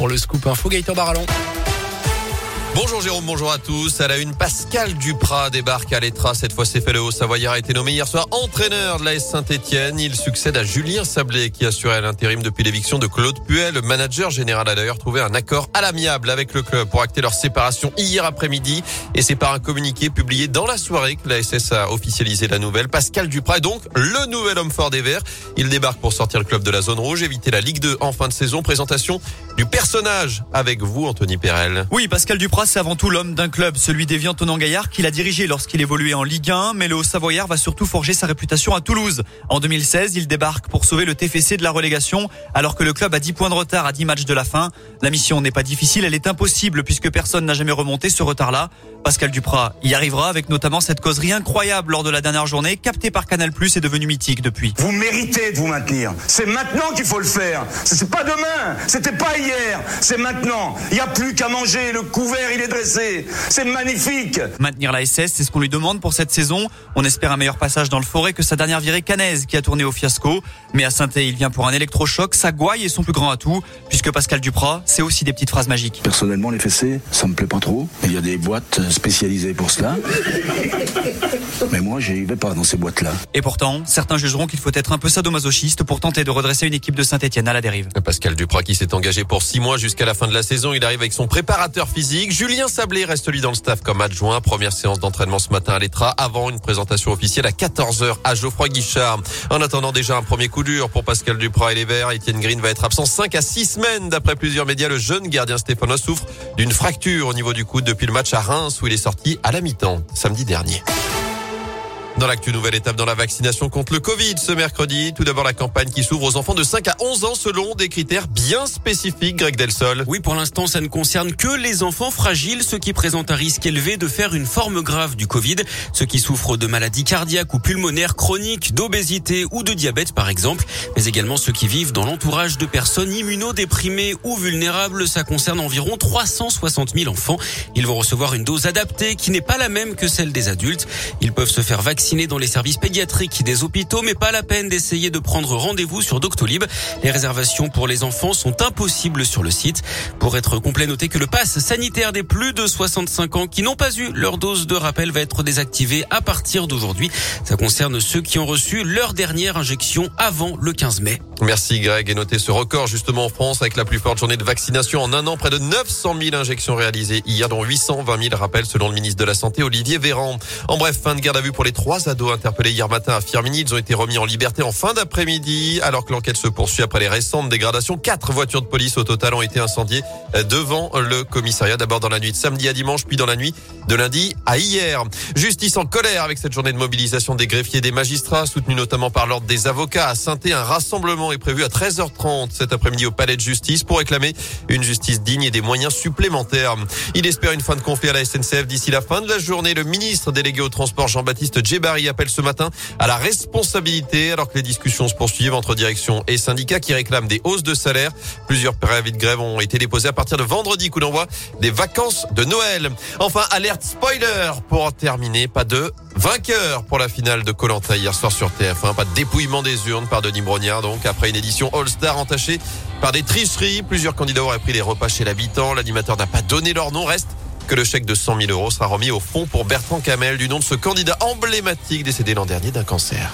pour le scoop info Gaëtan Barallon. Bonjour Jérôme, bonjour à tous. À la une, Pascal Duprat débarque à l'Etra. Cette fois, c'est fait le haut. Savoyard a été nommé hier soir entraîneur de la S Saint-Etienne. Il succède à Julien Sablé qui assurait l'intérim depuis l'éviction de Claude Puel. Le manager général a d'ailleurs trouvé un accord à l'amiable avec le club pour acter leur séparation hier après-midi. Et c'est par un communiqué publié dans la soirée que la SS a officialisé la nouvelle. Pascal Duprat est donc le nouvel homme fort des Verts. Il débarque pour sortir le club de la zone rouge, éviter la Ligue 2 en fin de saison. Présentation du personnage avec vous, Anthony Perel. Oui, Pascal Duprat, c'est avant tout l'homme d'un club, celui d'Evian Tonan Gaillard, qu'il a dirigé lorsqu'il évoluait en Ligue 1, mais le Haut-Savoyard va surtout forger sa réputation à Toulouse. En 2016, il débarque pour sauver le TFC de la relégation, alors que le club a 10 points de retard à 10 matchs de la fin. La mission n'est pas difficile, elle est impossible puisque personne n'a jamais remonté ce retard-là. Pascal Duprat y arrivera avec notamment cette causerie incroyable lors de la dernière journée, captée par Canal+, et devenue mythique depuis. Vous méritez de vous maintenir. C'est maintenant qu'il faut le faire. C'est pas demain. C'était pas hier. C'est maintenant. Il n'y a plus qu'à manger. Le couvert, il est dressé. C'est magnifique. Maintenir la SS, c'est ce qu'on lui demande pour cette saison. On espère un meilleur passage dans le forêt que sa dernière virée canaise qui a tourné au fiasco. Mais à saint il vient pour un électrochoc. Sa gouaille est son plus grand atout, puisque Pascal Duprat, c'est aussi des petites phrases magiques. Personnellement, les fessées, ça me plaît pas trop. Il y a des boîtes spécialisées pour cela. Mais moi, j'y vais pas dans ces boîtes-là. Et pourtant, certains jugeront qu'il faut être un peu sadomasochiste pour tenter de redresser une équipe de Saint-Etienne à la dérive. Pascal Duprat qui s'est engagé pour six mois jusqu'à la fin de la saison. Il arrive avec son préparateur physique. Julien Sablé reste lui dans le staff comme adjoint. Première séance d'entraînement ce matin à l'Etra avant une présentation officielle à 14h à Geoffroy Guichard. En attendant déjà un premier coup dur pour Pascal Duprat et les Verts, Etienne Green va être absent 5 à 6 semaines. D'après plusieurs médias, le jeune gardien Stéphano souffre d'une fracture au niveau du coude depuis le match à Reims où il est sorti à la mi-temps samedi dernier. Dans l'actu, nouvelle étape dans la vaccination contre le Covid ce mercredi. Tout d'abord, la campagne qui s'ouvre aux enfants de 5 à 11 ans selon des critères bien spécifiques, Greg Delsol. Oui, pour l'instant, ça ne concerne que les enfants fragiles, ceux qui présentent un risque élevé de faire une forme grave du Covid, ceux qui souffrent de maladies cardiaques ou pulmonaires chroniques, d'obésité ou de diabète, par exemple, mais également ceux qui vivent dans l'entourage de personnes immunodéprimées ou vulnérables. Ça concerne environ 360 000 enfants. Ils vont recevoir une dose adaptée qui n'est pas la même que celle des adultes. Ils peuvent se faire vacciner dans les services pédiatriques des hôpitaux, mais pas la peine d'essayer de prendre rendez-vous sur Doctolib. Les réservations pour les enfants sont impossibles sur le site. Pour être complet, notez que le pass sanitaire des plus de 65 ans qui n'ont pas eu leur dose de rappel va être désactivé à partir d'aujourd'hui. Ça concerne ceux qui ont reçu leur dernière injection avant le 15 mai. Merci Greg et notez ce record justement en France avec la plus forte journée de vaccination en un an, près de 900 000 injections réalisées hier, dont 820 000 rappels selon le ministre de la Santé Olivier Véran. En bref, fin de garde à vue pour les trois trois ados interpellés hier matin à Firmini. Ils ont été remis en liberté en fin d'après-midi alors que l'enquête se poursuit après les récentes dégradations. Quatre voitures de police au total ont été incendiées euh, devant le commissariat. D'abord dans la nuit de samedi à dimanche, puis dans la nuit de lundi à hier. Justice en colère avec cette journée de mobilisation des greffiers et des magistrats, soutenue notamment par l'ordre des avocats. À saint un rassemblement est prévu à 13h30 cet après-midi au palais de justice pour réclamer une justice digne et des moyens supplémentaires. Il espère une fin de conflit à la SNCF d'ici la fin de la journée. Le ministre délégué au transport Jean-Baptiste Djebari Paris appelle ce matin à la responsabilité alors que les discussions se poursuivent entre direction et syndicats qui réclament des hausses de salaire. Plusieurs préavis de grève ont été déposés à partir de vendredi, coup d'envoi des vacances de Noël. Enfin, alerte spoiler pour terminer, pas de vainqueur pour la finale de Colanta hier soir sur TF1. Pas de dépouillement des urnes par Denis Brognard. Donc, après une édition All-Star entachée par des tricheries, plusieurs candidats auraient pris les repas chez l'habitant. L'animateur n'a pas donné leur nom. Reste que le chèque de 100 000 euros sera remis au fond pour Bertrand Camel du nom de ce candidat emblématique décédé l'an dernier d'un cancer.